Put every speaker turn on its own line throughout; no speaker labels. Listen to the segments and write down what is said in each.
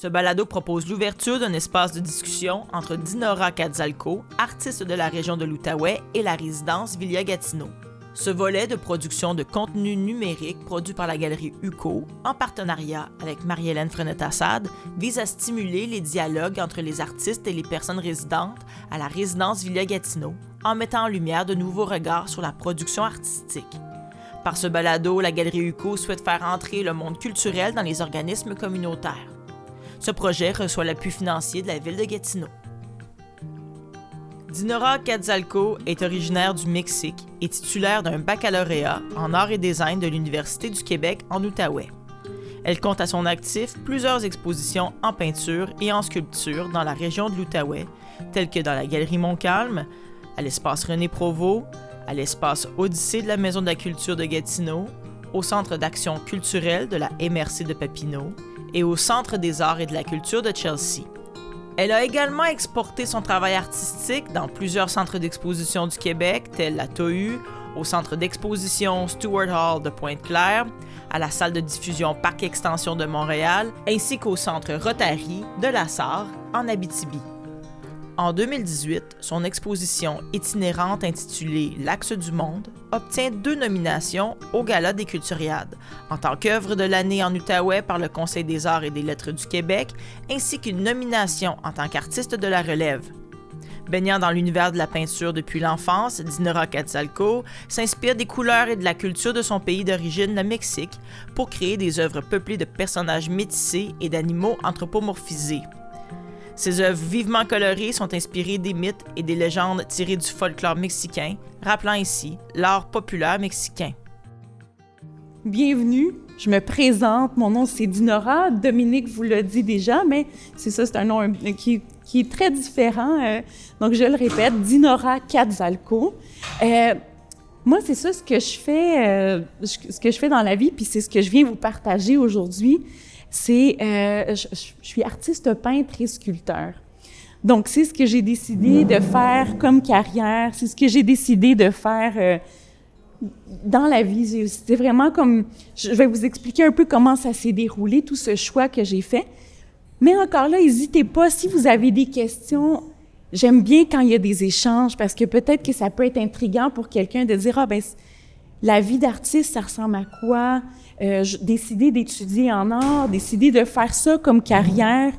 Ce balado propose l'ouverture d'un espace de discussion entre Dinora Kadzalko, artiste de la région de l'Outaouais, et la résidence Villa Gatineau. Ce volet de production de contenu numérique produit par la galerie UCO, en partenariat avec Marie-Hélène Frenette-Assad, vise à stimuler les dialogues entre les artistes et les personnes résidentes à la résidence Villa Gatineau, en mettant en lumière de nouveaux regards sur la production artistique. Par ce balado, la galerie UCO souhaite faire entrer le monde culturel dans les organismes communautaires. Ce projet reçoit l'appui financier de la ville de Gatineau. Dinora Quetzalco est originaire du Mexique et titulaire d'un baccalauréat en arts et design de l'Université du Québec en Outaouais. Elle compte à son actif plusieurs expositions en peinture et en sculpture dans la région de l'Outaouais, telles que dans la Galerie Montcalm, à l'espace René Provost, à l'espace Odyssée de la Maison de la Culture de Gatineau, au Centre d'action culturelle de la MRC de Papineau et au Centre des arts et de la culture de Chelsea. Elle a également exporté son travail artistique dans plusieurs centres d'exposition du Québec, tels la TOU, au centre d'exposition Stuart Hall de Pointe-Claire, à la salle de diffusion Parc Extension de Montréal, ainsi qu'au centre Rotary de la Sarre en Abitibi. En 2018, son exposition itinérante intitulée L'Axe du Monde obtient deux nominations au Gala des Culturiades, en tant qu'œuvre de l'année en Outaouais par le Conseil des arts et des lettres du Québec, ainsi qu'une nomination en tant qu'artiste de la relève. Baignant dans l'univers de la peinture depuis l'enfance, Dinora Quetzalco s'inspire des couleurs et de la culture de son pays d'origine, le Mexique, pour créer des œuvres peuplées de personnages métissés et d'animaux anthropomorphisés. Ses œuvres vivement colorées sont inspirées des mythes et des légendes tirées du folklore mexicain, rappelant ainsi l'art populaire mexicain.
Bienvenue, je me présente, mon nom c'est Dinora, Dominique vous l'a dit déjà, mais c'est ça, c'est un nom qui, est très différent. Euh, donc je le répète, Dinora Quetzalco. Euh, moi, c'est ça ce que je fais, euh, ce que je fais dans la vie, puis c'est ce que je viens vous partager aujourd'hui c'est euh, je, suis artiste peintre et sculpteur. Donc, c'est ce que j'ai décidé de faire comme carrière, c'est ce que j'ai décidé de faire euh, dans la vie. C'était vraiment comme, je vais vous expliquer un peu comment ça s'est déroulé, tout ce choix que j'ai fait. Mais encore là, n'hésitez pas, si vous avez des questions, j'aime bien quand il y a des échanges parce que peut-être que ça peut être intriguant pour quelqu'un de dire, ah ben, la vie d'artiste, ça ressemble à quoi? Euh, décider d'étudier en art, décider de faire ça comme carrière.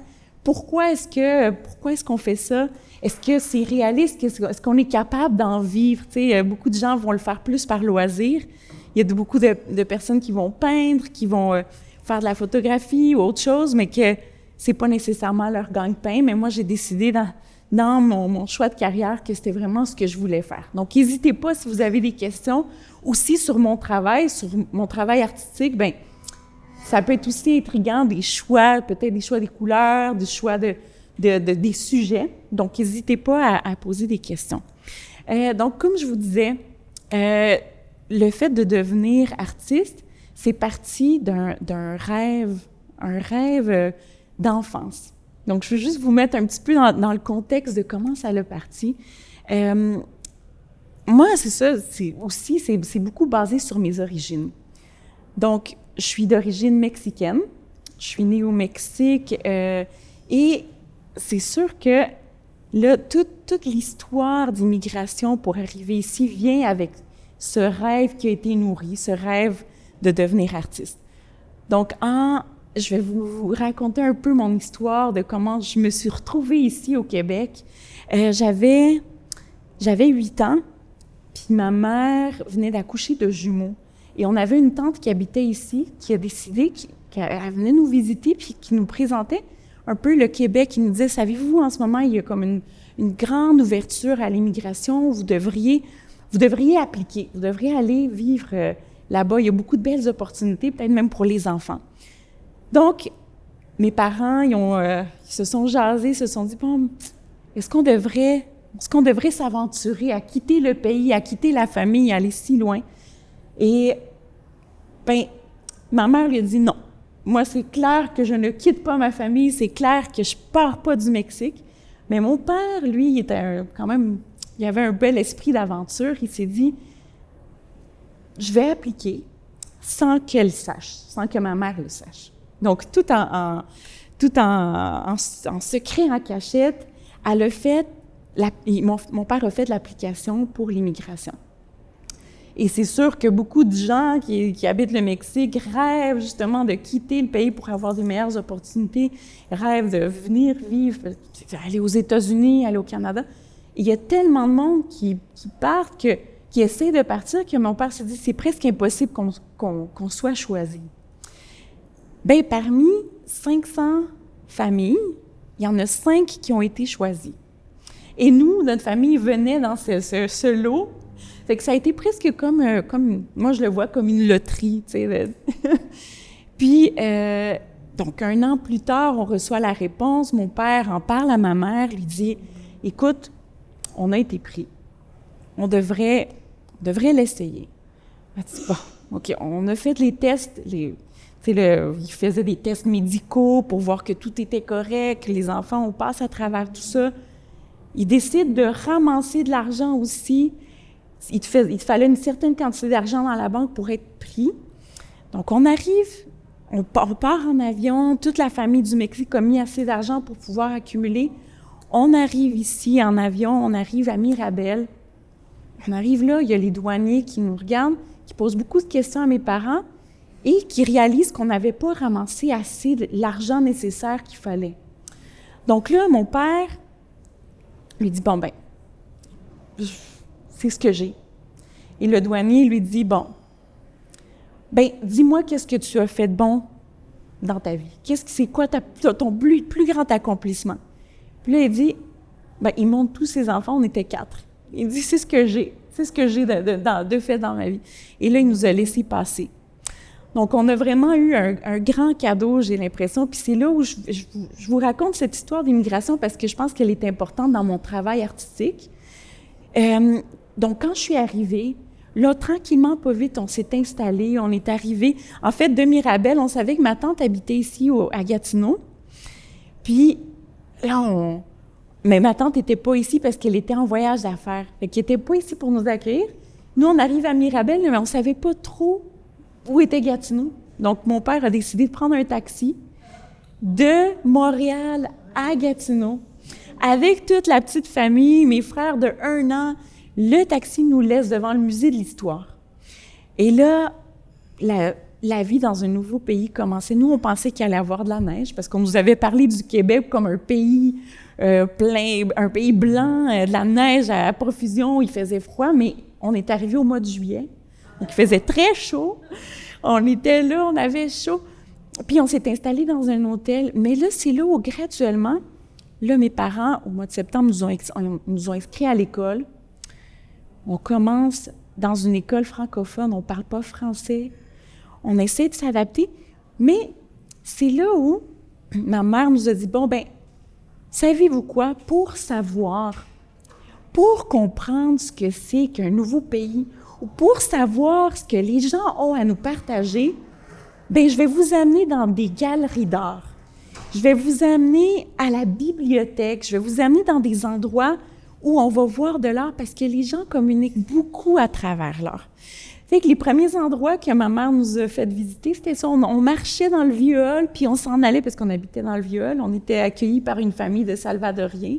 Pourquoi est-ce que pourquoi est-ce qu'on fait ça? Est-ce que c'est réaliste? Est-ce qu'on est capable d'en vivre? Tu sais, beaucoup de gens vont le faire plus par loisir. Il y a beaucoup de, personnes qui vont peindre, qui vont euh, faire de la photographie ou autre chose, mais que c'est pas nécessairement leur gagne-pain. Mais moi, j'ai décidé dans, dans mon, choix de carrière que c'était vraiment ce que je voulais faire. Donc, n'hésitez pas si vous avez des questions aussi sur mon travail, sur mon travail artistique, ben ça peut être aussi intriguant des choix, peut-être des choix des couleurs, des choix de, des sujets. Donc, n'hésitez pas à, poser des questions. Euh, donc, comme je vous disais, euh, le fait de devenir artiste, c'est parti d'un rêve, un rêve euh, d'enfance. Donc, je veux juste vous mettre un petit peu dans, le contexte de comment ça l'a parti. Euh, moi, c'est ça, c'est aussi, c'est beaucoup basé sur mes origines. Donc, je suis d'origine mexicaine, je suis née au Mexique, euh, et c'est sûr que là, toute, toute l'histoire d'immigration pour arriver ici vient avec ce rêve qui a été nourri, ce rêve de devenir artiste. Donc, en, je vais vous raconter un peu mon histoire de comment je me suis retrouvée ici au Québec. Euh, j'avais, j'avais huit ans puis ma mère venait d'accoucher de jumeaux. Et on avait une tante qui habitait ici, qui a décidé qu'elle venait nous visiter, puis qui nous présentait un peu le Québec. qui nous disait, savez-vous, en ce moment, il y a comme une, grande ouverture à l'immigration. Vous devriez, vous devriez appliquer. Vous devriez aller vivre euh, là-bas. Il y a beaucoup de belles opportunités, peut-être même pour les enfants. Donc, mes parents, euh, ils se sont jasés, se sont dit, bon, est-ce qu'on devrait est-ce qu'on devrait s'aventurer à quitter le pays, à quitter la famille, à aller si loin? Et, ben, ma mère lui a dit non. Moi, c'est clair que je ne quitte pas ma famille, c'est clair que je pars pas du Mexique. Mais mon père, lui, il était quand même, il avait un bel esprit d'aventure. Il s'est dit, je vais appliquer sans qu'elle sache, sans que ma mère le sache. Donc, tout en, secret, en cachette, elle a fait, mon, père a fait l'application pour l'immigration. Et c'est sûr que beaucoup de gens qui, habitent le Mexique rêvent justement de quitter le pays pour avoir des meilleures opportunités, rêvent de venir vivre, aller aux États-Unis, aller au Canada. il y a tellement de monde qui, qui partent, que, qui essaie de partir, que mon père se dit c'est presque impossible qu'on soit choisi. Bien, parmi 500 familles, il y en a cinq qui ont été choisies. Et nous, notre famille venait dans ce, lot fait que ça a été presque comme, euh, comme moi je le vois comme une loterie, tu sais. Puis, euh, donc un an plus tard, on reçoit la réponse. Mon père en parle à ma mère, lui dit, écoute, on a été pris. On devrait, devrait l'essayer. Elle dit, bon, OK, on a fait les tests, les, le, il faisait des tests médicaux pour voir que tout était correct, que les enfants, on passe à travers tout ça. Il décide de ramasser de l'argent aussi il te, fallait une certaine quantité d'argent dans la banque pour être pris. Donc, on arrive, on part, en avion, toute la famille du Mexique a mis assez d'argent pour pouvoir accumuler. On arrive ici en avion, on arrive à Mirabel. On arrive là, il y a les douaniers qui nous regardent, qui posent beaucoup de questions à mes parents et qui réalisent qu'on n'avait pas ramassé assez de l'argent nécessaire qu'il fallait. Donc là, mon père lui dit, bon ben, c'est ce que j'ai. Et le douanier lui dit, bon, ben, dis-moi qu'est-ce que tu as fait de bon dans ta vie. Qu'est-ce que c'est quoi ton plus, grand accomplissement? Puis là, il dit, ben, il montre tous ses enfants, on était quatre. Il dit, c'est ce que j'ai, c'est ce que j'ai de, fait dans ma vie. Et là, il nous a laissé passer. Donc, on a vraiment eu un, grand cadeau, j'ai l'impression. Puis c'est là où je, vous raconte cette histoire d'immigration parce que je pense qu'elle est importante dans mon travail artistique. Euh, donc, quand je suis arrivée, là, tranquillement, pas vite, on s'est installé, on est arrivé. En fait, de Mirabel, on savait que ma tante habitait ici à Gatineau. Puis, là, on. Mais ma tante n'était pas ici parce qu'elle était en voyage d'affaires. Fait qu'elle n'était pas ici pour nous accueillir. Nous, on arrive à Mirabel, mais on ne savait pas trop où était Gatineau? Donc, mon père a décidé de prendre un taxi de Montréal à Gatineau avec toute la petite famille, mes frères de un an, le taxi nous laisse devant le musée de l'histoire. Et là, la, vie dans un nouveau pays commençait. Nous, on pensait qu'il allait avoir de la neige parce qu'on nous avait parlé du Québec comme un pays euh, plein, un pays blanc, euh, de la neige à profusion, il faisait froid, mais on est arrivé au mois de juillet, il faisait très chaud. On était là, on avait chaud. Puis on s'est installé dans un hôtel. Mais là, c'est là où graduellement, là, mes parents, au mois de septembre, nous ont, nous ont inscrits à l'école. On commence dans une école francophone, on ne parle pas français, on essaie de s'adapter, mais c'est là où ma mère nous a dit, bon, ben, savez-vous quoi, pour savoir, pour comprendre ce que c'est qu'un nouveau pays, pour savoir ce que les gens ont à nous partager, ben, je vais vous amener dans des galeries d'art. Je vais vous amener à la bibliothèque, je vais vous amener dans des endroits où on va voir de l'art parce que les gens communiquent beaucoup à travers l'art. Fait que les premiers endroits que ma mère nous a fait visiter, c'était ça. On, marchait dans le vieux hall, puis on s'en allait parce qu'on habitait dans le vieux hall. On était accueillis par une famille de Salvadoriens.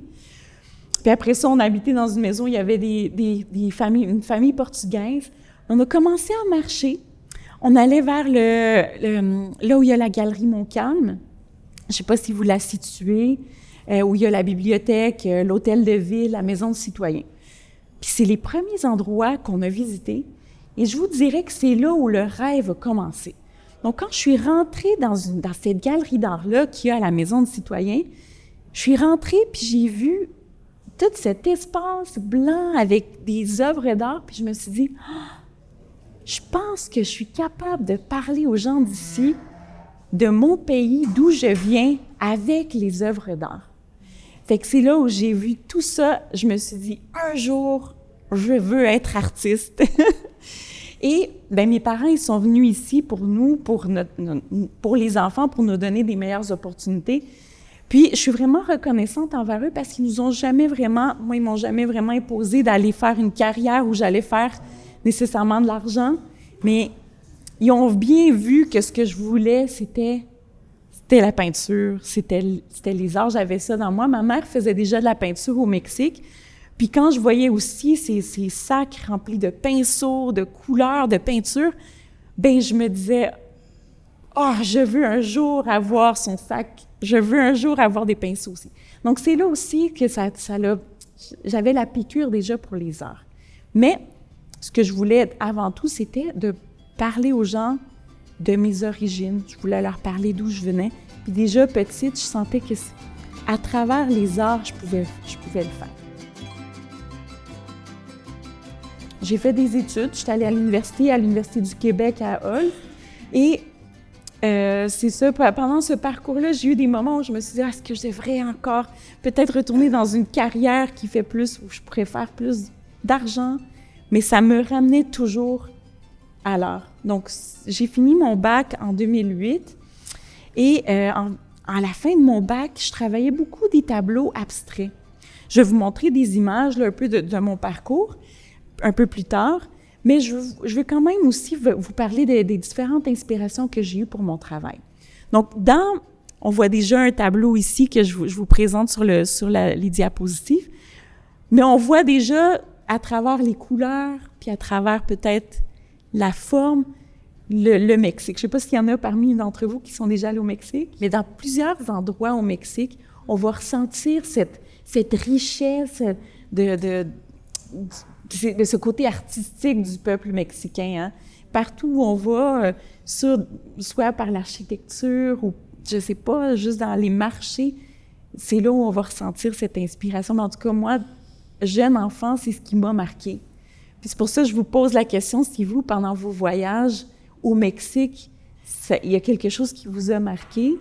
Puis après ça, on habitait dans une maison, il y avait des, des, familles, une famille portugaise. On a commencé à marcher. On allait vers le, là où il y a la galerie Montcalm. Je ne sais pas si vous la situez. Euh, où il y a la bibliothèque, euh, l'hôtel de ville, la maison de citoyens. Puis c'est les premiers endroits qu'on a visités. Et je vous dirais que c'est là où le rêve a commencé. Donc, quand je suis rentrée dans, dans cette galerie d'art-là qu'il y a à la Maison de citoyens, je suis rentrée puis j'ai vu tout cet espace blanc avec des œuvres d'art, puis je me suis dit, ah, je pense que je suis capable de parler aux gens d'ici, de mon pays, d'où je viens, avec les œuvres d'art. Fait que c'est là où j'ai vu tout ça. Je me suis dit, un jour, je veux être artiste. Et ben, mes parents, ils sont venus ici pour nous, pour, pour les enfants, pour nous donner des meilleures opportunités. Puis, je suis vraiment reconnaissante envers eux parce qu'ils nous ont jamais vraiment, moi, ils m'ont jamais vraiment imposé d'aller faire une carrière où j'allais faire nécessairement de l'argent. Mais ils ont bien vu que ce que je voulais, c'était c'était la peinture, c'était les arts, j'avais ça dans moi. Ma mère faisait déjà de la peinture au Mexique. Puis quand je voyais aussi ces, ces sacs remplis de pinceaux, de couleurs, de peinture, ben je me disais, oh, je veux un jour avoir son sac, je veux un jour avoir des pinceaux aussi. Donc c'est là aussi que ça, j'avais la piqûre déjà pour les arts. Mais ce que je voulais avant tout, c'était de parler aux gens de mes origines. Je voulais leur parler d'où je venais. Puis déjà petite, je sentais que à travers les arts, je pouvais, je pouvais le faire. J'ai fait des études. Je suis allée à l'université, à l'Université du Québec à Hull. Et euh, c'est ça, pendant ce parcours-là, j'ai eu des moments où je me suis dit, est-ce que je devrais encore peut-être retourner dans une carrière qui fait plus, où je faire plus d'argent? Mais ça me ramenait toujours à l'art. Donc, j'ai fini mon bac en 2008 et euh, à la fin de mon bac, je travaillais beaucoup des tableaux abstraits. Je vais vous montrer des images un peu de, mon parcours un peu plus tard, mais je, vais quand même aussi vous parler des, différentes inspirations que j'ai eues pour mon travail. Donc, dans, on voit déjà un tableau ici que je, vous présente sur, le, sur les diapositives, mais on voit déjà à travers les couleurs, puis à travers peut-être la forme, le, Mexique. Je ne sais pas s'il y en a parmi d'entre vous qui sont déjà allés au Mexique, mais dans plusieurs endroits au Mexique, on va ressentir cette, richesse de, de, ce côté artistique du peuple mexicain. Hein. Partout où on va, euh, sur, soit par l'architecture ou, je sais pas, juste dans les marchés, c'est là où on va ressentir cette inspiration. Mais en tout cas, moi, jeune enfant, c'est ce qui m'a marqué. Puis c'est pour ça que je vous pose la question, si vous, pendant vos voyages au Mexique, il y a quelque chose qui vous a marqué,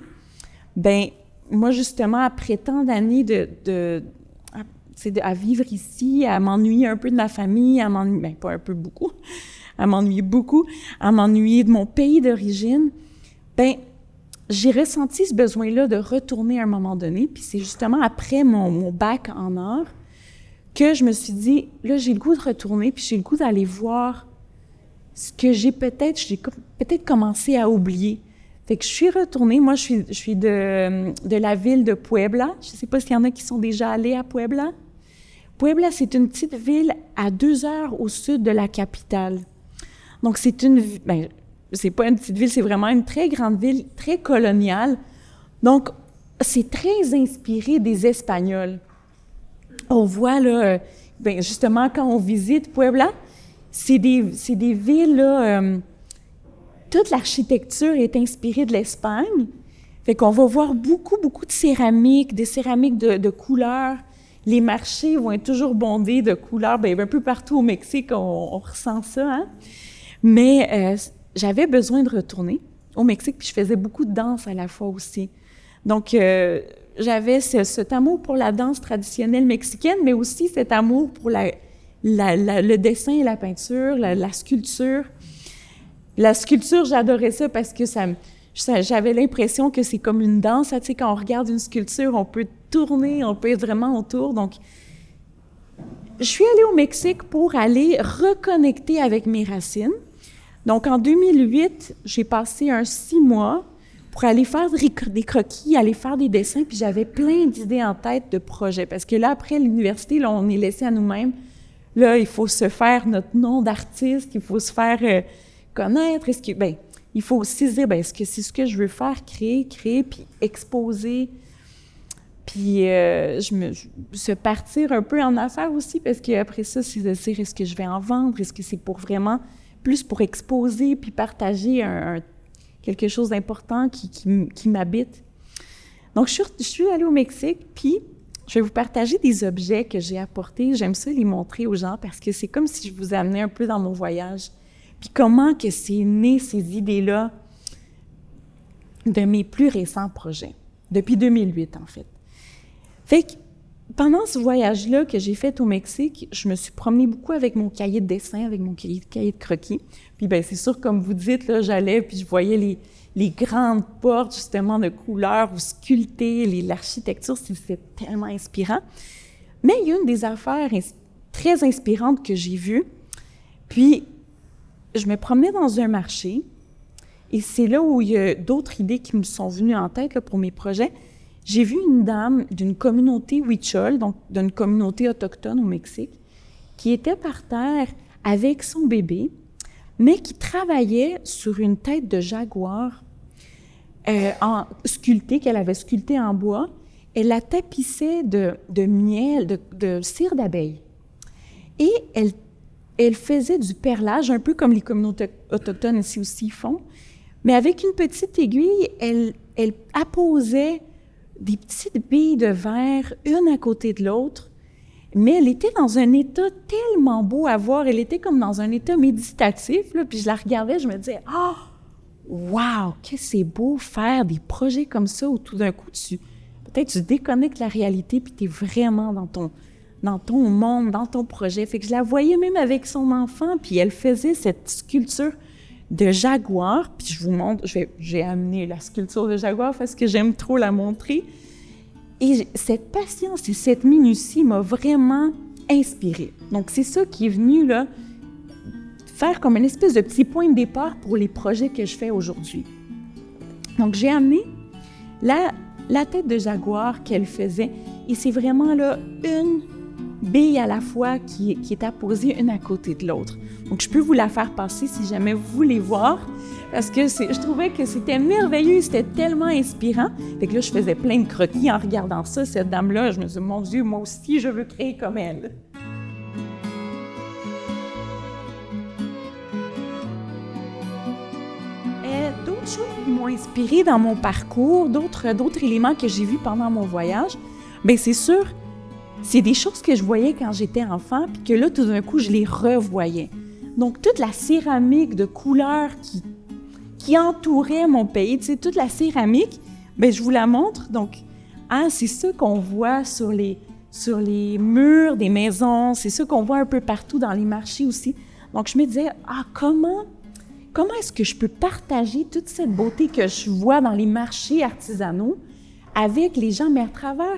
ben moi, justement, après tant d'années de, de, à, vivre ici, à m'ennuyer un peu de ma famille, à m'ennuyer, ben, pas un peu, beaucoup, à m'ennuyer beaucoup, à m'ennuyer de mon pays d'origine, ben j'ai ressenti ce besoin-là de retourner à un moment donné. Puis c'est justement après mon, bac en art que je me suis dit, là, j'ai le goût de retourner, puis j'ai le goût d'aller voir ce que j'ai peut-être, j'ai peut-être commencé à oublier. Fait que je suis retournée. Moi, je suis, de, de la ville de Puebla. Je ne sais pas s'il y en a qui sont déjà allés à Puebla. Puebla, c'est une petite ville à deux heures au sud de la capitale. Donc, c'est une... Ben, c'est pas une petite ville, c'est vraiment une très grande ville, très coloniale. Donc, c'est très inspiré des Espagnols on voit là, euh, ben justement quand on visite Puebla, c'est des, des, villes là, euh, toute l'architecture est inspirée de l'Espagne. Fait qu'on va voir beaucoup, beaucoup de céramiques, des céramiques de, couleurs. Les marchés vont être toujours bondés de couleurs. Bien, un peu partout au Mexique, on, ressent ça. Hein? Mais euh, j'avais besoin de retourner au Mexique, puis je faisais beaucoup de danse à la fois aussi. Donc, j'avais cet amour pour la danse traditionnelle mexicaine, mais aussi cet amour pour le dessin et la peinture, la, sculpture. La sculpture, j'adorais ça parce que ça, j'avais l'impression que c'est comme une danse. Tu sais, quand on regarde une sculpture, on peut tourner, on peut être vraiment autour. Donc, je suis allée au Mexique pour aller reconnecter avec mes racines. Donc, en 2008, j'ai passé un six mois pour aller faire des croquis, aller faire des dessins, puis j'avais plein d'idées en tête de projets. Parce que là, après l'université, là, on est laissé à nous-mêmes. Là, il faut se faire notre nom d'artiste, il faut se faire euh, connaître. Est-ce que, ben, il faut aussi se dire, ben, est-ce que c'est ce que je veux faire, créer, créer, puis exposer. Puis euh, je me se partir un peu en affaires aussi, parce qu'après ça, c'est de dire, est-ce que je vais en vendre? Est-ce que c'est pour vraiment plus pour exposer puis partager quelque chose d'important qui, qui, m'habite? Donc, je suis, je suis allée au Mexique, puis je vais vous partager des objets que j'ai apportés. J'aime ça les montrer aux gens parce que c'est comme si je vous amenais un peu dans mon voyage. Puis comment que c'est né, ces idées-là, de mes plus récents projets, depuis 2008 en fait. Fait que pendant ce voyage-là que j'ai fait au Mexique, je me suis promenée beaucoup avec mon cahier de dessin, avec mon cahier, de croquis. Puis ben c'est sûr, comme vous dites, là, j'allais puis je voyais les, les grandes portes justement de couleurs ou sculptées, l'architecture, c'est tellement inspirant. Mais il y a une des affaires très inspirantes que j'ai vues. Puis je me promenais dans un marché Et c'est là où il y a d'autres idées qui me sont venues en tête pour mes projets. J'ai vu une dame d'une communauté Huichol, donc d'une communauté autochtone au Mexique, qui était par terre avec son bébé, mais qui travaillait sur une tête de jaguar euh, en, sculptée, qu'elle avait sculptée en bois. Elle la tapissait de, miel, de, de cire d'abeille. Et elle, elle faisait du perlage, un peu comme les communautés autochtones ici aussi font, mais avec une petite aiguille, elle, elle apposait des petites billes de verre, une à côté de l'autre, mais elle était dans un état tellement beau à voir. Elle était comme dans un état méditatif, là, puis je la regardais, je me disais, ah, oh, wow, que c'est beau faire des projets comme ça où tout d'un coup, tu, peut-être tu déconnectes la réalité, puis tu es vraiment dans ton, dans ton monde, dans ton projet. Fait que je la voyais même avec son enfant, puis elle faisait cette sculpture de jaguar, puis je vous montre, j'ai amené la sculpture de jaguar parce que j'aime trop la montrer. Et cette patience et cette minutie m'a vraiment inspirée. Donc c'est ça qui est venu là faire comme une espèce de petit point de départ pour les projets que je fais aujourd'hui. Donc j'ai amené la, la tête de jaguar qu'elle faisait et c'est vraiment là une bille à la fois qui, qui est apposée une à côté de l'autre. Donc, je peux vous la faire passer si jamais vous voulez voir, parce que je trouvais que c'était merveilleux, c'était tellement inspirant. Fait que là, je faisais plein de croquis en regardant ça, cette dame-là. Je me disais, mon Dieu, moi aussi, je veux créer comme elle. Euh, d'autres choses qui m'ont inspiré dans mon parcours, d'autres, d'autres éléments que j'ai vus pendant mon voyage, bien, c'est sûr, c'est des choses que je voyais quand j'étais enfant, puis que là, tout d'un coup, je les revoyais. Donc, toute la céramique de couleurs qui, qui entourait mon pays, tu toute la céramique, bien, je vous la montre. Donc, ah, c'est ça qu'on voit sur les, sur les murs des maisons, c'est ça qu'on voit un peu partout dans les marchés aussi. Donc, je me disais, ah, comment, comment est-ce que je peux partager toute cette beauté que je vois dans les marchés artisanaux avec les gens, mais à travers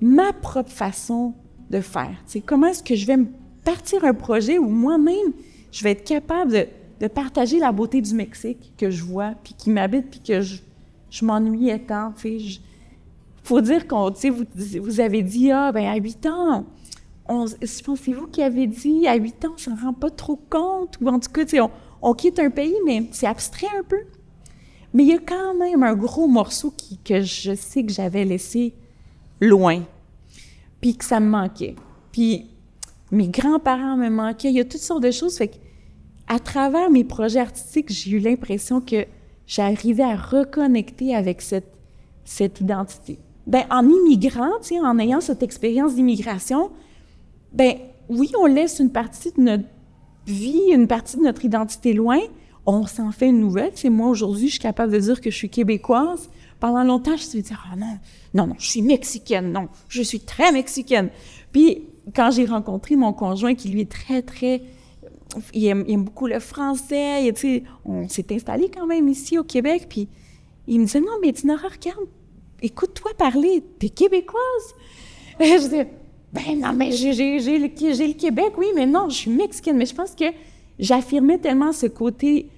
ma propre façon de faire. sais, comment est-ce que je vais partir un projet où moi-même, je vais être capable de, partager la beauté du Mexique que je vois, puis qui m'habite, puis que je, je m'ennuyais tant. Il faut dire qu'on, vous, vous avez dit, ah, ben à 8 ans, je pense c'est vous qui avez dit, à 8 ans, on s'en rend pas trop compte, ou en tout cas, on, on quitte un pays, mais c'est abstrait un peu. Mais il y a quand même un gros morceau qui, que je sais que j'avais laissé loin, puis que ça me manquait. Puis mes grands-parents me manquaient, il y a toutes sortes de choses. Fait à travers mes projets artistiques, j'ai eu l'impression que j'arrivais à reconnecter avec cette, cette identité. Ben, en immigrant, en ayant cette expérience d'immigration, ben oui, on laisse une partie de notre vie, une partie de notre identité loin. On s'en fait une nouvelle. C'est moi aujourd'hui, je suis capable de dire que je suis québécoise. Pendant longtemps, je me suis dit, ah non, non, non, je suis mexicaine, non, je suis très mexicaine. Puis quand j'ai rencontré mon conjoint, qui lui est très, très... Il aime, beaucoup le français, tu sais, on s'est installé quand même ici au Québec, puis il me disait, non, mais Dinora, regarde, écoute-toi parler, t'es québécoise. Et je disais, ben non, mais j'ai, le, le Québec, oui, mais non, je suis mexicaine. Mais je pense que j'affirmais tellement ce côté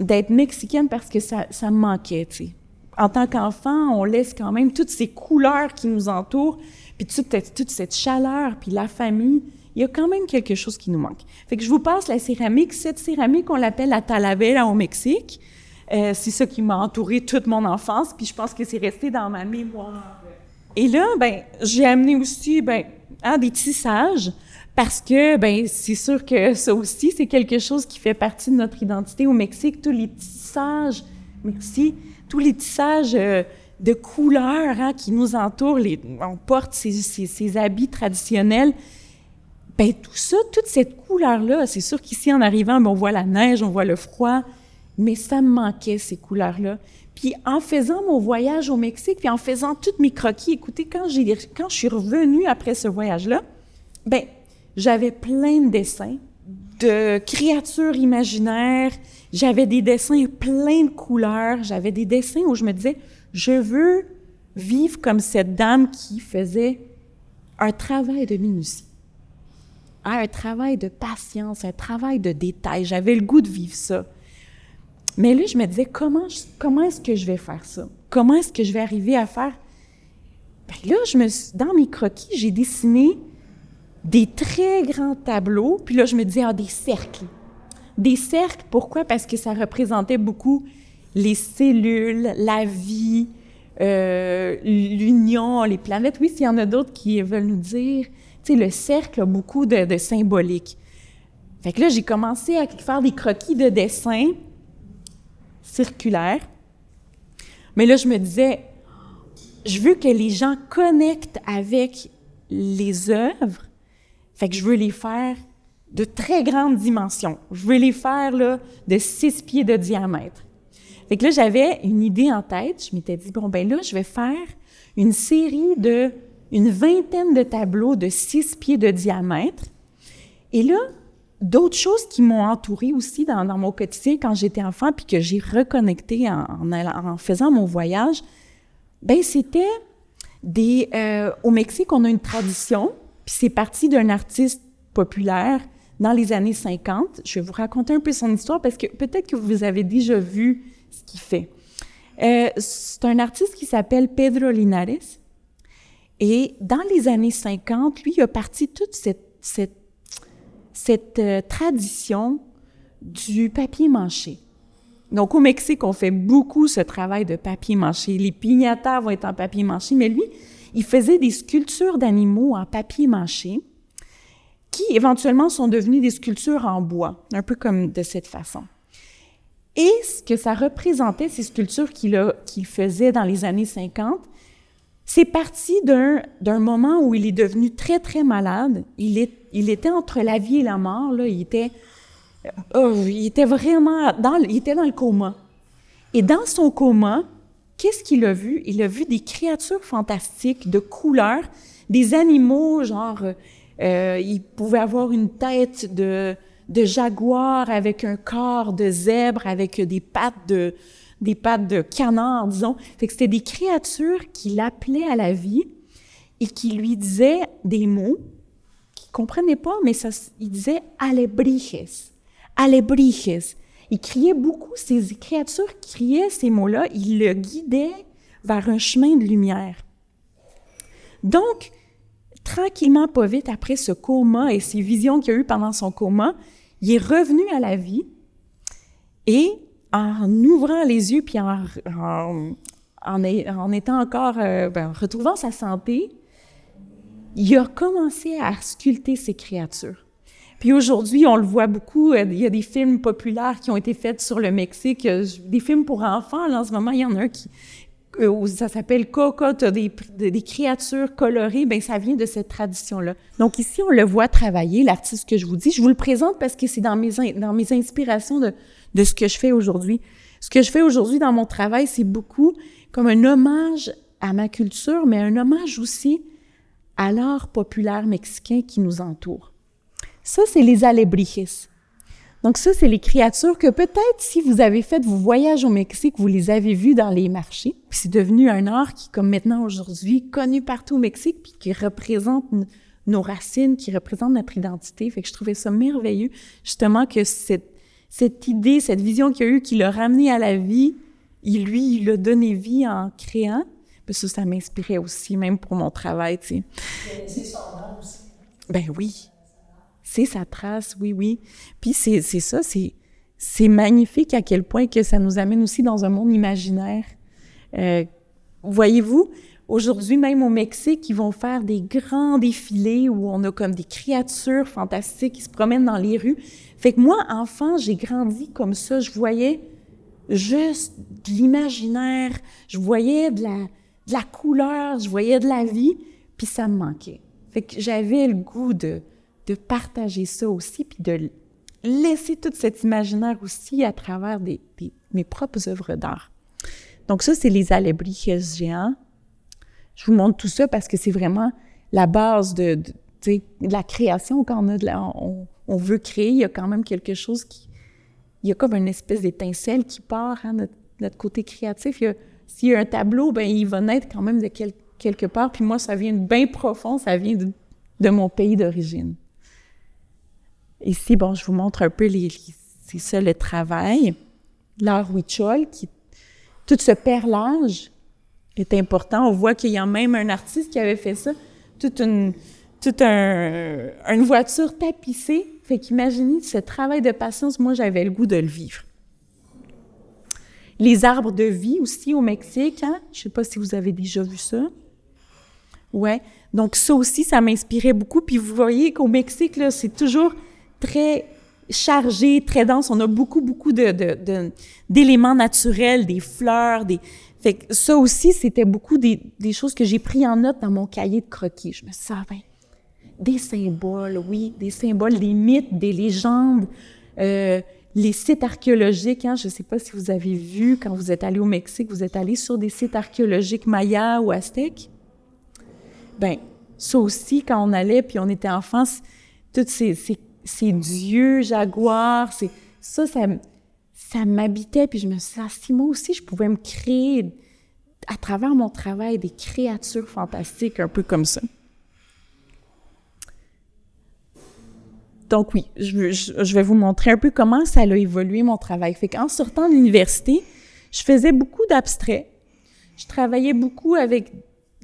d'être mexicaine parce que ça, ça me manquait, tu sais. En tant qu'enfant, on laisse quand même toutes ces couleurs qui nous entourent, puis toute, cette chaleur, puis la famille, il y a quand même quelque chose qui nous manque. Fait que je vous passe la céramique. Cette céramique, on l'appelle la Talavera au Mexique. Euh, c'est ça qui m'a entouré toute mon enfance, puis je pense que c'est resté dans ma mémoire. Et là, ben, j'ai amené aussi, ben, hein, des tissages, parce que, ben, c'est sûr que ça aussi, c'est quelque chose qui fait partie de notre identité au Mexique. Tous les tissages, merci, tous les tissages euh, de couleurs hein, qui nous entourent. Les, on porte ces, habits traditionnels. Ben tout ça, toute cette couleur-là, c'est sûr qu'ici, en arrivant, ben, on voit la neige, on voit le froid, mais ça me manquait, ces couleurs-là. Puis en faisant mon voyage au Mexique, puis en faisant toutes mes croquis, écoutez, quand, quand je suis revenue après ce voyage-là, ben j'avais plein de dessins de créatures imaginaires, j'avais des dessins plein de couleurs, j'avais des dessins où je me disais, je veux vivre comme cette dame qui faisait un travail de minutie, un travail de patience, un travail de détail. J'avais le goût de vivre ça. Mais là, je me disais, comment, est-ce que je vais faire ça? Comment est-ce que je vais arriver à faire? Ben là, dans mes croquis, j'ai dessiné des très grands tableaux. Puis là, je me disais, ah, des cercles. Des cercles, pourquoi? Parce que ça représentait beaucoup les cellules, la vie, euh, l'union, les planètes. Oui, s'il y en a d'autres qui veulent nous dire, tu sais, le cercle a beaucoup de, de symbolique. Fait que là, j'ai commencé à faire des croquis de dessin circulaires. Mais là, je me disais, je veux que les gens connectent avec les œuvres. Fait que je veux les faire de très grandes dimensions. Je veux les faire là, de six pieds de diamètre. Fait que là, j'avais une idée en tête. Je m'étais dit, bon, ben là, je vais faire une série de une vingtaine de tableaux de six pieds de diamètre. Et là, d'autres choses qui m'ont entourée aussi dans, mon quotidien quand j'étais enfant, puis que j'ai reconnecté en, en, faisant mon voyage, ben c'était des... Euh, au Mexique, on a une tradition, puis c'est parti d'un artiste populaire dans les années 50. Je vais vous raconter un peu son histoire parce que peut-être que vous avez déjà vu ce qu'il fait. Euh, c'est un artiste qui s'appelle Pedro Linares. Et dans les années 50, lui, a parti toute cette, cette, cette euh, tradition du papier manché. Donc, au Mexique, on fait beaucoup ce travail de papier manché. Les piñatas vont être en papier manché, mais lui, il faisait des sculptures d'animaux en papier manché qui éventuellement sont devenues des sculptures en bois, un peu comme de cette façon. Et ce que ça représentait, ces sculptures qu'il faisait dans les années 50, c'est parti d'un moment où il est devenu très, très malade. Il, était entre la vie et la mort. Là. Il, était, oh, il était vraiment dans, il était dans le coma. Et dans son coma, qu'est-ce qu'il a vu? Il a vu des créatures fantastiques de couleurs, des animaux, genre, euh, il pouvait avoir une tête de, de jaguar avec un corps de zèbre, avec des pattes de, des pattes de canard, disons. Fait que c'était des créatures qui l'appelaient à la vie et qui lui disaient des mots qu'il comprenait pas, mais ça, il disait alebrijes, alebrijes. Il criait beaucoup, ces créatures criaient ces mots-là, il le guidait vers un chemin de lumière. Donc, tranquillement, pas vite, après ce coma et ces visions qu'il a eues pendant son coma, il est revenu à la vie et en ouvrant les yeux puis en, en, étant encore, euh, ben, en retrouvant sa santé, il a commencé à sculpter ces créatures. Puis aujourd'hui, on le voit beaucoup, euh, il y a des films populaires qui ont été faits sur le Mexique, euh, des films pour enfants. En ce moment, il y en a un qui, ça s'appelle Coco, des, des, créatures colorées, ben ça vient de cette tradition-là. Donc ici, on le voit travailler, l'artiste que je vous dis. Je vous le présente parce que c'est dans mes, dans mes inspirations de, de ce que je fais aujourd'hui. Ce que je fais aujourd'hui dans mon travail, c'est beaucoup comme un hommage à ma culture, mais un hommage aussi à l'art populaire mexicain qui nous entoure. Ça, c'est les alebrijes. Donc ça, c'est les créatures que peut-être si vous avez fait vos voyages au Mexique, vous les avez vues dans les marchés. Puis c'est devenu un art qui, comme maintenant aujourd'hui, connu partout au Mexique, puis qui représente nos racines, qui représente notre identité. Fait que je trouvais ça merveilleux, justement, que cette, cette idée, cette vision qu'il a eue, qui l'a ramené à la vie, il, lui, il a donné vie en créant. Parce que ça m'inspirait aussi, même pour mon travail, tu sais. C'est son nom aussi. Ben oui, c'est sa trace, oui, oui. Puis c'est ça, c'est magnifique à quel point que ça nous amène aussi dans un monde imaginaire. Euh, Voyez-vous, aujourd'hui, même au Mexique, ils vont faire des grands défilés où on a comme des créatures fantastiques qui se promènent dans les rues. Fait que moi, enfant, j'ai grandi comme ça. Je voyais juste de l'imaginaire, je voyais de la, de la couleur, je voyais de la vie, puis ça me manquait. Fait que j'avais le goût de de partager ça aussi, puis de laisser tout cet imaginaire aussi à travers mes propres œuvres d'art. Donc ça, c'est les alébris géants. Je vous montre tout ça parce que c'est vraiment la base de, la création. Quand on, veut créer, il y a quand même quelque chose qui... Il y a comme une espèce d'étincelle qui part, hein, notre, côté créatif. S'il y a un tableau, ben il va naître quand même de quelque part. Puis moi, ça vient de bien profond, ça vient de mon pays d'origine. Ici, bon, je vous montre un peu les, c'est ça le travail. l'art huichol, qui tout ce perlage est important. On voit qu'il y a même un artiste qui avait fait ça, toute une, toute un, une voiture tapissée. Fait qu'imaginez ce travail de patience, moi j'avais le goût de le vivre. Les arbres de vie aussi au Mexique, hein? je sais pas si vous avez déjà vu ça. Ouais, donc ça aussi, ça m'inspirait beaucoup. Puis vous voyez qu'au Mexique, là, c'est toujours très chargé, très dense. On a beaucoup, beaucoup de, d'éléments naturels, des fleurs, des... Ça aussi, c'était beaucoup des, choses que j'ai pris en note dans mon cahier de croquis. Je me savais des symboles, oui, des symboles, des mythes, des légendes, euh, les sites archéologiques. Hein, je ne sais pas si vous avez vu quand vous êtes allé au Mexique, vous êtes allé sur des sites archéologiques mayas ou aztèques. Ben, ça aussi, quand on allait, puis on était enfants, toutes ces, dieux jaguars, c'est, ça, ça, ça m'habitait, puis je me suis dit, ah, si moi aussi, je pouvais me créer, à travers mon travail, des créatures fantastiques, un peu comme ça. Donc oui, je, je, vais vous montrer un peu comment ça a évolué mon travail. Fait qu'en sortant de l'université, je faisais beaucoup d'abstraits. Je travaillais beaucoup avec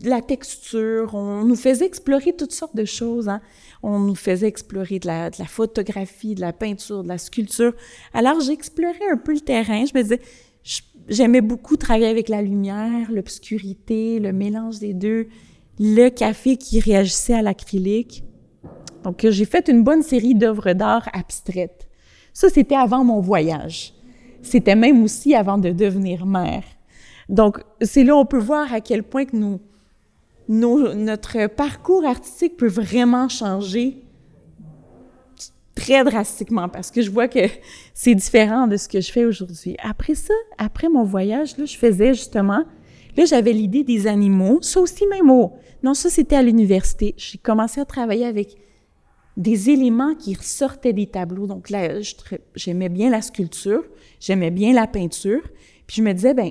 la texture, on nous faisait explorer toutes sortes de choses. Hein. On nous faisait explorer de la, photographie, de la peinture, de la sculpture. Alors, j'explorais un peu le terrain. Je me disais, j'aimais beaucoup travailler avec la lumière, l'obscurité, le mélange des deux, le café qui réagissait à l'acrylique. Donc, j'ai fait une bonne série d'œuvres d'art abstraites. Ça, c'était avant mon voyage. C'était même aussi avant de devenir mère. Donc, c'est là on peut voir à quel point que nous, notre parcours artistique peut vraiment changer très drastiquement parce que je vois que c'est différent de ce que je fais aujourd'hui. Après ça, après mon voyage, là, je faisais justement, là, j'avais l'idée des animaux, ça aussi même au, non, ça c'était à l'université. J'ai commencé à travailler avec des éléments qui ressortaient des tableaux. Donc là, j'aimais bien la sculpture, j'aimais bien la peinture, puis je me disais, ben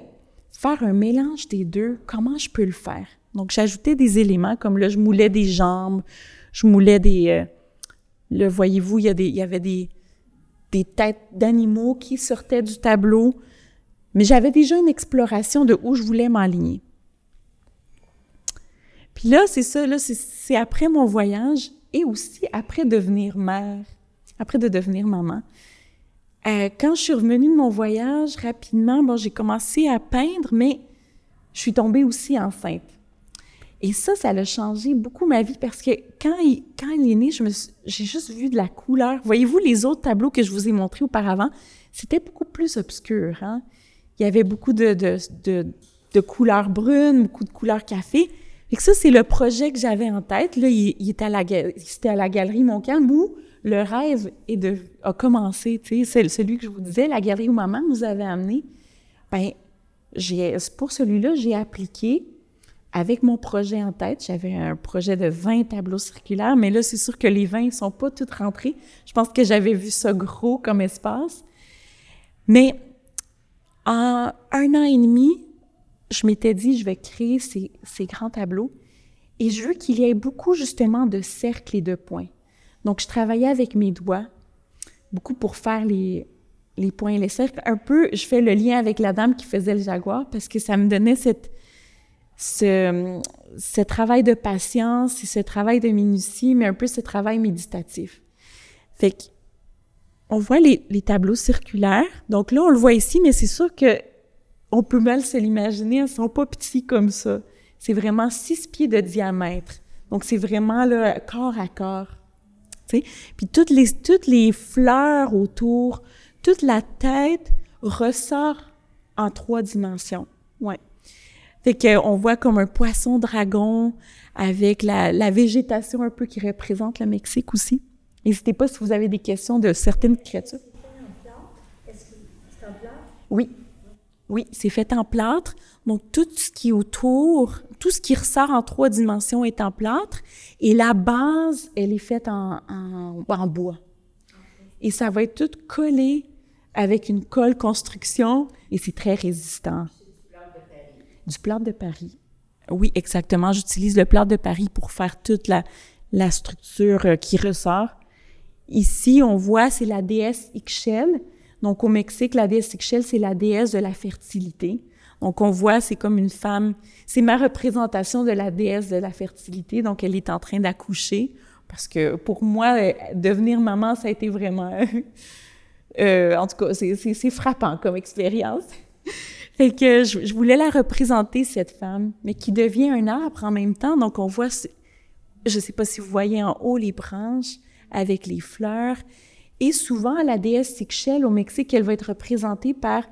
faire un mélange des deux, comment je peux le faire? Donc, j'ajoutais des éléments comme là, je moulais des jambes, je moulais des... Euh, là, voyez-vous, il y, avait des, des têtes d'animaux qui sortaient du tableau. Mais j'avais déjà une exploration de où je voulais m'aligner. Puis là, c'est ça, c'est après mon voyage et aussi après devenir mère, après de devenir maman. Euh, quand je suis revenue de mon voyage, rapidement, bon, j'ai commencé à peindre, mais je suis tombée aussi enceinte. Et ça, ça a changé beaucoup ma vie parce que quand il, quand il est né, j'ai juste vu de la couleur. Voyez-vous, les autres tableaux que je vous ai montrés auparavant, c'était beaucoup plus obscur. Hein? Il y avait beaucoup de, de, de, couleurs brunes, beaucoup de couleurs café. Et ça, c'est le projet que j'avais en tête. Là, il, était à la, c'était à la galerie Montcalm où le rêve est de, a commencé. C'est celui que je vous disais, la galerie où maman nous avait amené. Ben, pour celui-là, j'ai appliqué avec mon projet en tête, j'avais un projet de 20 tableaux circulaires, mais là, c'est sûr que les 20 ne sont pas toutes rentrés. Je pense que j'avais vu ça gros comme espace. Mais en un an et demi, je m'étais dit, je vais créer ces, ces grands tableaux et je veux qu'il y ait beaucoup justement de cercles et de points. Donc, je travaillais avec mes doigts, beaucoup pour faire les, les points et les cercles. Un peu, je fais le lien avec la dame qui faisait le jaguar parce que ça me donnait cette, ce, ce travail de patience et ce travail de minutie, mais un peu ce travail méditatif. Fait que, on voit les, les tableaux circulaires. Donc là, on le voit ici, mais c'est sûr que on peut mal se l'imaginer. Ils sont pas petits comme ça. C'est vraiment six pieds de diamètre. Donc, c'est vraiment là, corps à corps. sais? Puis toutes les, toutes les fleurs autour, toute la tête ressort en trois dimensions. Ouais. Fait qu'on voit comme un poisson dragon avec la, végétation un peu qui représente le Mexique aussi. N'hésitez pas si vous avez des questions de certaines créatures. Oui. Oui, c'est fait en plâtre. Donc, tout ce qui est autour, tout ce qui ressort en trois dimensions est en plâtre. Et la base, elle est faite en, en bois. Et ça va être tout collé avec une colle construction et c'est très résistant. Du plâtre de Paris. Oui, exactement. J'utilise le plâtre de Paris pour faire toute la, structure euh, qui ressort. Ici, on voit, c'est la déesse Ixchel. Donc, au Mexique, la déesse Ixchel, c'est la déesse de la fertilité. Donc, on voit, c'est comme une femme, c'est ma représentation de la déesse de la fertilité. Donc, elle est en train d'accoucher. Parce que pour moi, devenir maman, ça a été vraiment... euh, en tout cas, c'est frappant comme expérience. fait que je, voulais la représenter, cette femme, mais qui devient un arbre en même temps. Donc, on voit, je sais pas si vous voyez en haut les branches avec les fleurs. Et souvent, la déesse Ixchel au Mexique, elle va être représentée par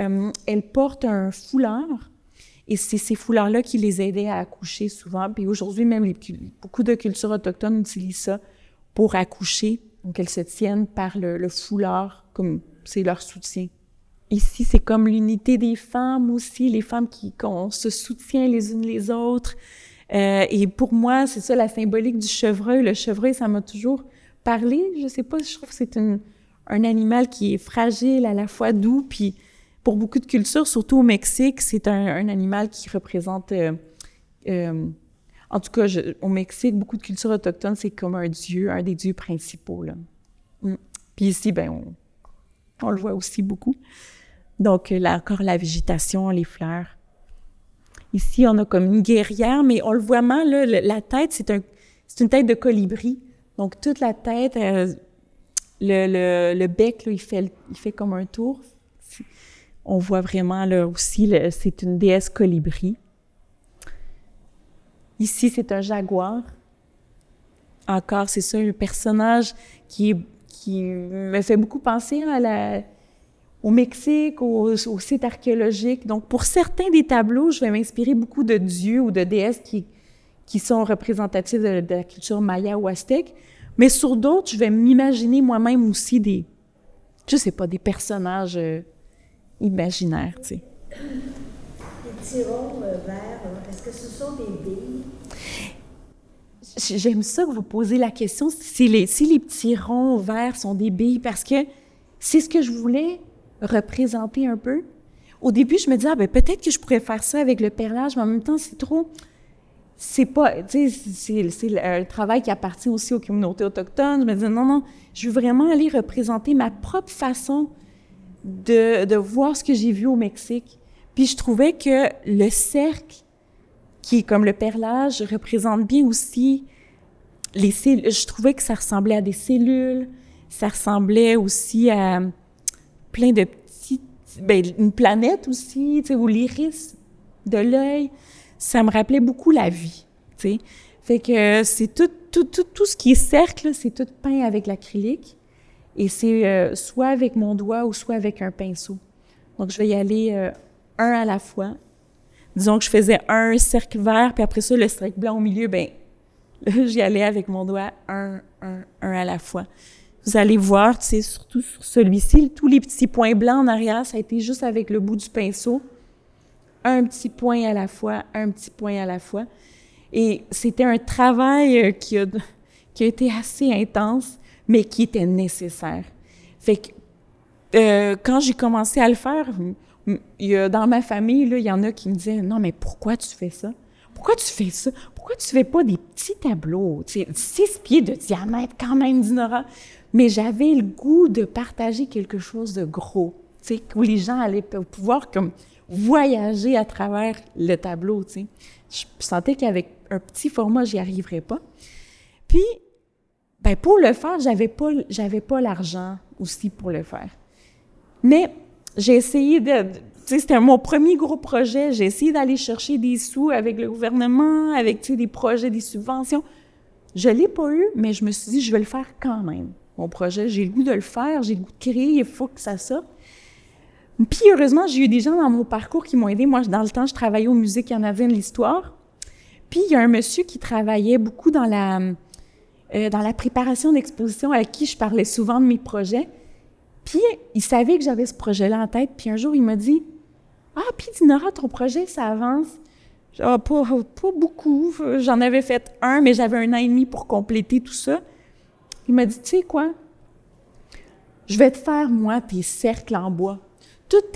euh, elle porte un foulard et c'est ces foulards-là qui les aidaient à accoucher souvent. Puis aujourd'hui, même beaucoup de cultures autochtones utilisent ça pour accoucher. Donc, elles se tiennent par le, foulard, comme c'est leur soutien. Ici, c'est comme l'unité des femmes aussi, les femmes qui se soutient les unes les autres. Euh, et pour moi, c'est ça la symbolique du chevreuil. Le chevreuil, ça m'a toujours parlé. Je sais pas, je trouve que c'est un animal qui est fragile, à la fois doux, puis pour beaucoup de cultures, surtout au Mexique, c'est un, animal qui représente, euh, euh, en tout cas, au Mexique, beaucoup de cultures autochtones, c'est comme un dieu, un des dieux principaux. Mm. Puis ici, ben, on, le voit aussi beaucoup. Donc, là encore, la végétation, les fleurs. Ici, on a comme une guerrière, mais on le voit mal, là, la tête, c'est un, une tête de colibri. Donc, toute la tête, euh, le, bec, là, il, fait, il fait comme un tour on voit vraiment là aussi, c'est une déesse colibri. Ici, c'est un jaguar. Encore, c'est ça, un personnage qui, qui me fait beaucoup penser à la, au Mexique, au, au, site archéologique. Donc, pour certains des tableaux, je vais m'inspirer beaucoup de dieux ou de déesses qui, qui sont représentatifs de, la culture maya ou aztèque. Mais sur d'autres, je vais m'imaginer moi-même aussi des, je sais pas, des personnages euh, imaginaire, tu sais.
Les petits ronds euh, verts, est-ce que ce sont des billes?
J'aime ça que vous posez la question si les, si les petits ronds verts sont des billes, parce que c'est ce que je voulais représenter un peu. Au début, je me disais, ah, ben, peut-être que je pourrais faire ça avec le perlage, mais en même temps, c'est trop. C'est pas. Tu sais, c'est le travail qui appartient aussi aux communautés autochtones. Je me disais, non, non, je veux vraiment aller représenter ma propre façon de, de voir ce que j'ai vu au Mexique. Puis je trouvais que le cercle, qui est comme le perlage, représente bien aussi les cellules. Je trouvais que ça ressemblait à des cellules, ça ressemblait aussi à plein de petits, ben, une planète aussi, tu sais, ou l'iris de l'œil. Ça me rappelait beaucoup la vie, tu sais. Fait que c'est tout, tout, tout, tout ce qui est cercle, c'est tout peint avec l'acrylique. Et c'est euh, soit avec mon doigt ou soit avec un pinceau. Donc, je vais y aller euh, un à la fois. Disons que je faisais un cercle vert, puis après ça, le cercle blanc au milieu, ben j'y allais avec mon doigt un, un, un à la fois. Vous allez voir, surtout sur celui-ci, tous les petits points blancs en arrière, ça a été juste avec le bout du pinceau. Un petit point à la fois, un petit point à la fois. Et c'était un travail euh, qui a, été assez intense mais qui était nécessaire. Fait que euh, quand j'ai commencé à le faire, dans ma famille, il y en a qui me disaient Non, mais pourquoi tu fais ça? Pourquoi tu fais ça? Pourquoi tu fais pas des petits tableaux? Six pieds de diamètre, quand même, Dinora. Mais j'avais le goût de partager quelque chose de gros, tu sais, où les gens allaient pouvoir comme voyager à travers le tableau, tu sais. Je sentais qu'avec un petit format, j'y arriverais pas. Puis, ben pour le faire, j'avais pas, j'avais pas l'argent aussi pour le faire. Mais j'ai essayé de, tu sais, c'était mon premier gros projet. J'ai essayé d'aller chercher des sous avec le gouvernement, avec, tu sais, des projets, des subventions. Je l'ai pas eu, mais je me suis dit, je vais le faire quand même. Mon projet, j'ai le goût de le faire, j'ai le goût de créer, il faut que ça sorte. Puis heureusement, j'ai eu des gens dans mon parcours qui m'ont aidé. Moi, dans le temps, je travaillais au musée y en avait l'histoire. Puis il y a un monsieur qui travaillait beaucoup dans la euh, préparation d'exposition à qui je parlais souvent de mes projets. Puis il savait que j'avais ce projet-là en tête. Puis un jour, il m'a dit Ah, puis Dinora, ton projet, ça avance. Ah, pas, pas beaucoup. J'en avais fait un, mais j'avais un an et demi pour compléter tout ça. Il m'a dit Tu sais quoi? Je vais te faire, moi, tes cercles en bois. Toute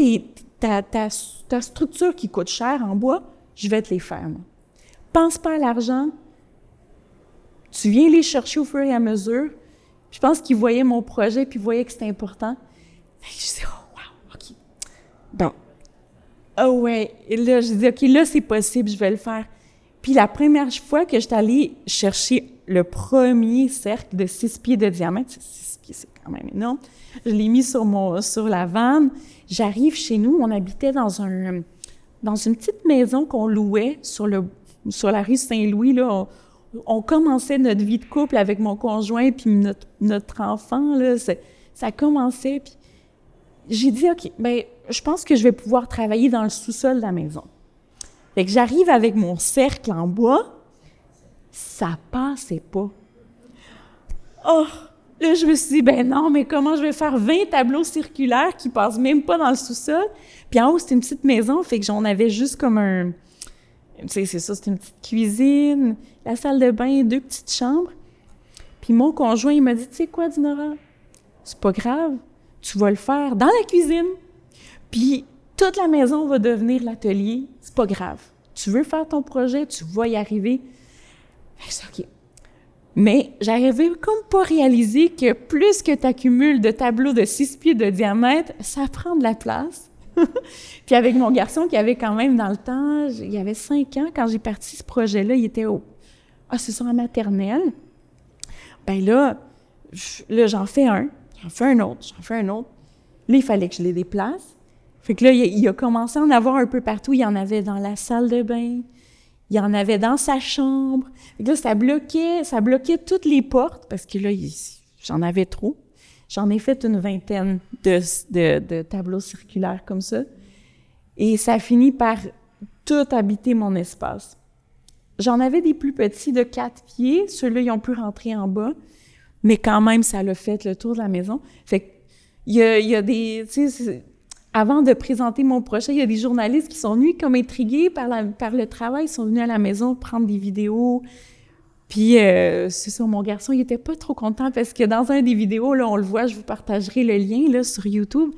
ta, ta, ta structure qui coûte cher en bois, je vais te les faire, moi. Pense pas à l'argent, tu viens les chercher au fur et à mesure. Je pense qu'ils voyaient mon projet puis voyaient que c'était important. je dis, oh, wow, OK. Bon. Oh, ouais. Et là, je dis, OK, là, c'est possible, je vais le faire. Puis la première fois que j'étais allée chercher le premier cercle de six pieds de diamètre, six pieds, c'est quand même énorme, je l'ai mis sur, mon, sur la vanne. J'arrive chez nous, on habitait dans un dans une petite maison qu'on louait sur, le, sur la rue Saint-Louis. Là, on, commençait notre vie de couple avec mon conjoint puis notre, notre enfant. Là, ça commençait. Puis j'ai dit, OK, ben je pense que je vais pouvoir travailler dans le sous-sol de la maison. Fait que j'arrive avec mon cercle en bois, ça passait pas. Oh! Là, je me suis dit, ben non, mais comment je vais faire 20 tableaux circulaires qui passent même pas dans le sous-sol? Puis en haut, c'était une petite maison, fait que j'en avais juste comme un... Tu sais, c'est ça, c'était une petite cuisine, la salle de bain, deux petites chambres. Puis mon conjoint, il m'a dit, tu sais quoi, Dinora? C'est pas grave, tu vas le faire dans la cuisine. Puis toute la maison va devenir l'atelier, c'est pas grave. Tu veux faire ton projet, tu vas y arriver. C'est OK. Mais j'arrivais comme pas réaliser que plus que tu accumules de tableaux de six pieds de diamètre, ça prend de la place. Puis avec mon garçon qui avait quand même dans le temps, il y avait cinq ans quand j'ai parti ce projet-là, il était au ah c'est sur la maternelle. Ben là, là j'en fais un, j'en fais un autre, j'en fais un autre. Là il fallait que je les déplace. Fait que là il a commencé à en avoir un peu partout. Il y en avait dans la salle de bain, il y en avait dans sa chambre. Fait que là ça bloquait, ça bloquait toutes les portes parce que là j'en avais trop. J'en ai fait une vingtaine de, tableaux circulaires comme ça. Et ça a fini par tout habiter mon espace. J'en avais des plus petits de quatre pieds. Ceux-là, ils ont pu rentrer en bas. Mais quand même, ça l'a fait le tour de la maison. Fait il y a, il y a des... avant de présenter mon projet, il y a des journalistes qui sont venus comme intrigués par, le travail. Ils sont venus à la maison prendre des vidéos, puis, euh, c'est ça, mon garçon, il était pas trop content parce que dans un des vidéos, là, on le voit, je vous partagerai le lien, là, sur YouTube.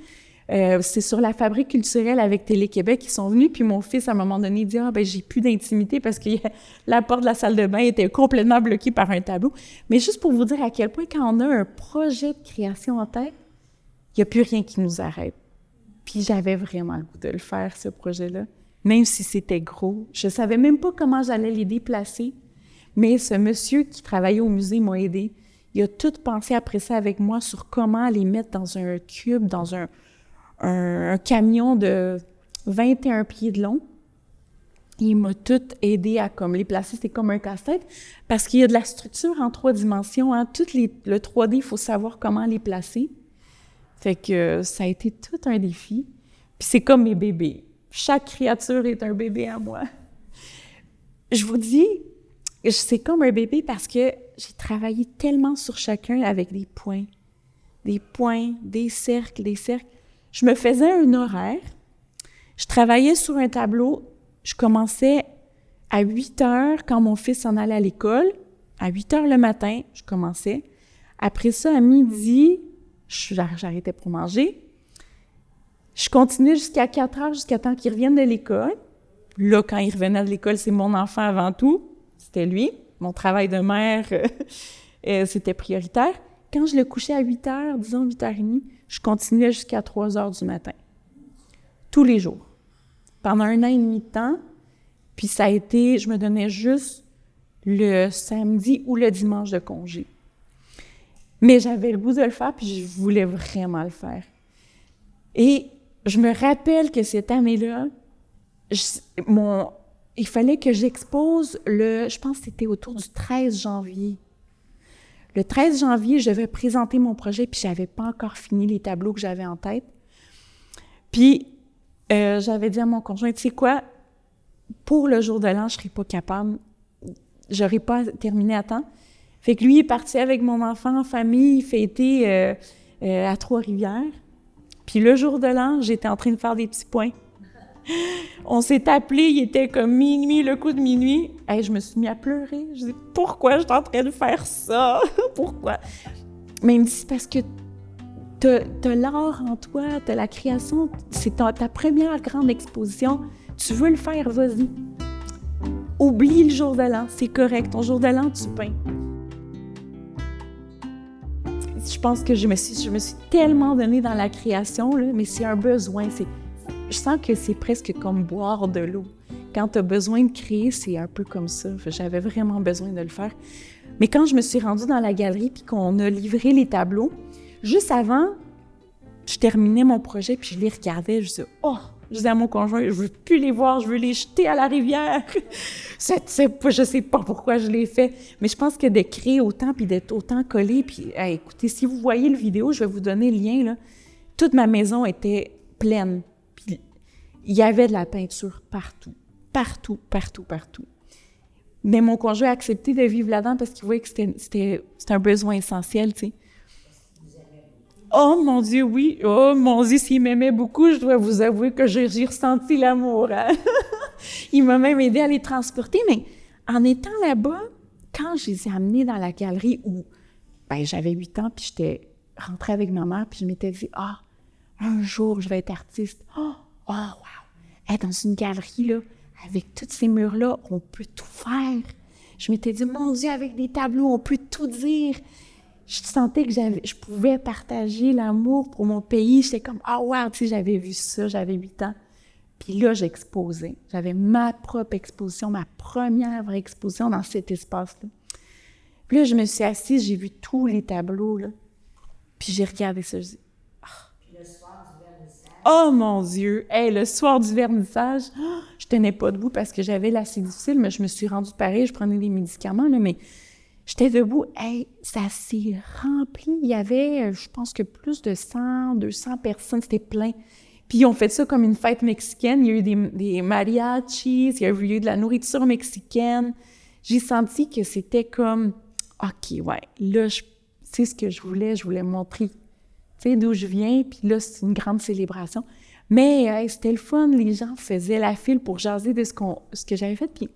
Euh, c'est sur la fabrique culturelle avec Télé-Québec qui sont venus, puis mon fils, à un moment donné, dit « Ah, ben j'ai plus d'intimité parce que la porte de la salle de bain était complètement bloquée par un tableau. » Mais juste pour vous dire à quel point, quand on a un projet de création en tête, il n'y a plus rien qui nous arrête. Puis j'avais vraiment le goût de le faire, ce projet-là, même si c'était gros. Je savais même pas comment j'allais les déplacer. Mais ce monsieur qui travaillait au musée m'a aidé. Il a tout pensé après ça avec moi sur comment les mettre dans un cube, dans un, un, camion de 21 pieds de long. Il m'a tout aidé à comme les placer, c'était comme un casse-tête, parce qu'il y a de la structure en trois dimensions. Hein. Tout les, le 3D, il faut savoir comment les placer. Fait que ça a été tout un défi. Puis c'est comme mes bébés. Chaque créature est un bébé à moi. Je vous dis, c'est comme un bébé parce que j'ai travaillé tellement sur chacun avec des points. Des points, des cercles, des cercles. Je me faisais un horaire. Je travaillais sur un tableau. Je commençais à 8 heures quand mon fils en allait à l'école. À 8 heures le matin, je commençais. Après ça, à midi, j'arrêtais pour manger. Je continuais jusqu'à 4 heures, jusqu'à temps qu'il revienne de l'école. Là, quand il revenait de l'école, c'est mon enfant avant tout c'était lui. Mon travail de mère, euh, euh, c'était prioritaire. Quand je le couchais à 8 heures, disons 8 h 30, je continuais jusqu'à 3 heures du matin. Tous les jours. Pendant un an et demi de temps. Puis ça a été, je me donnais juste le samedi ou le dimanche de congé. Mais j'avais le goût de le faire, puis je voulais vraiment le faire. Et je me rappelle que cette année-là, il fallait que j'expose le, je pense que c'était autour du 13 janvier. Le 13 janvier, je vais présenter mon projet, puis j'avais pas encore fini les tableaux que j'avais en tête. Puis, euh, j'avais dit à mon conjoint, tu sais quoi, pour le jour de l'an, je serais pas capable, j'aurais pas terminé à temps. Fait que lui est parti avec mon enfant en famille fêter euh, euh, à Trois-Rivières. Puis le jour de l'an, j'étais en train de faire des petits points on s'est appelé, il était comme minuit, le coup de minuit. et je me suis mis à pleurer. Je dis pourquoi je suis en train de faire ça? Pourquoi? Mais il me dit parce que t'as as, l'art en toi, t'as la création, c'est ta, ta, première grande exposition. Tu veux le faire, vas-y. Oublie le jour de l'an, c'est correct. Ton jour de l'an, tu peins. Je pense que je me suis, tellement donnée dans la création, là, mais c'est un besoin. Je sens que c'est presque comme boire de l'eau. Quand tu as besoin de créer, c'est un peu comme ça. J'avais vraiment besoin de le faire. Mais quand je me suis rendue dans la galerie puis qu'on a livré les tableaux, juste avant, je terminais mon projet puis je les regardais, je disais oh, je disais à mon conjoint, je veux plus les voir, je veux les jeter à la rivière. c'est, je sais pas pourquoi je l'ai fait, mais je pense que de créer autant puis d'être autant collé puis écoutez, si vous voyez le vidéo, je vais vous donner le lien là. Toute ma maison était pleine. Il y avait de la peinture partout, partout, partout, partout. Mais mon conjoint a accepté de vivre là-dedans parce qu'il voyait que c'était un besoin essentiel, tu sais. Oh mon Dieu, oui. Oh mon Dieu, s'il m'aimait beaucoup, je dois vous avouer que j'ai ressenti l'amour. Hein. il m'a même aidé à les transporter. Mais en étant là-bas, quand je les ai amenés dans la galerie où ben, j'avais 8 ans, puis j'étais rentrée avec ma mère, puis je m'étais dit, ah, un jour, je vais être artiste. Oh, oh wow. Dans une galerie, là, avec tous ces murs-là, on peut tout faire. Je m'étais dit, mon Dieu, avec des tableaux, on peut tout dire. Je sentais que je pouvais partager l'amour pour mon pays. J'étais comme, ah, oh, wow, tu sais, j'avais vu ça, j'avais huit ans. Puis là, j'exposais. J'avais ma propre exposition, ma première vraie exposition dans cet espace-là. Puis là, je me suis assise, j'ai vu tous les tableaux. Puis j'ai regardé ça, je dis, Oh mon Dieu! Hey, le soir du vernissage, je tenais pas debout parce que j'avais l'assez difficile, mais je me suis rendue pareil, je prenais des médicaments, là, mais j'étais debout. Hey, ça s'est rempli. Il y avait, je pense que plus de 100, 200 personnes, c'était plein. Puis ont fait ça comme une fête mexicaine. Il y a eu des, mariachis, il y a eu de la nourriture mexicaine. J'ai senti que c'était comme, OK, ouais, là, c'est ce que je voulais. Je voulais montrer sais, d'où je viens, puis là, c'est une grande célébration. Mais c'était le fun, les gens faisaient la file pour jaser de ce, qu'on, ce que j'avais fait, puis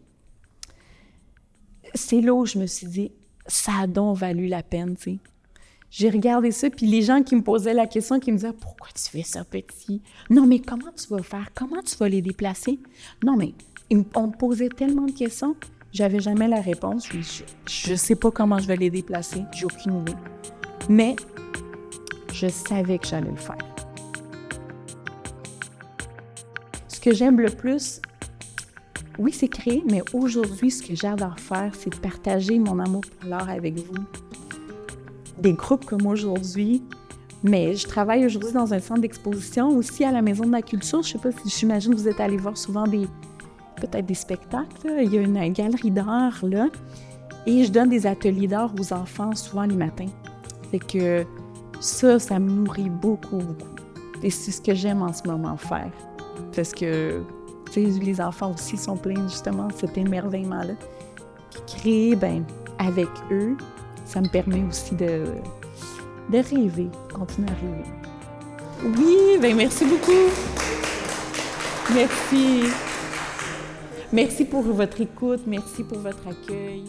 c'est là où je me suis dit, ça a donc valu la peine, tu sais. J'ai regardé ça, puis les gens qui me posaient la question, qui me disaient Pourquoi tu fais ça petit? Non, mais comment tu vas faire? Comment tu vas les déplacer? Non, mais on me posait tellement de questions, j'avais jamais la réponse. Je, ne sais pas comment je vais les déplacer, j'ai aucune idée. Mais je savais que j'allais le faire. Ce que j'aime le plus, oui, c'est créer, mais aujourd'hui, ce que j'adore faire, c'est de partager mon amour pour l'art avec vous. Des groupes comme aujourd'hui, mais je travaille aujourd'hui dans un centre d'exposition, aussi à la Maison de la Culture. Je sais pas si j'imagine que vous êtes allé voir souvent des peut-être des spectacles. Il y a une galerie d'art là, et je donne des ateliers d'art aux enfants souvent les matins. Fait que ça, ça me nourrit beaucoup, beaucoup. Et c'est ce que j'aime en ce moment faire. Parce que, les enfants aussi sont pleins justement de cet émerveillement-là. Puis créer, ben, avec eux, ça me permet aussi de, de continuer à rêver. Oui, ben merci beaucoup. Merci. Merci pour votre écoute, merci pour votre accueil.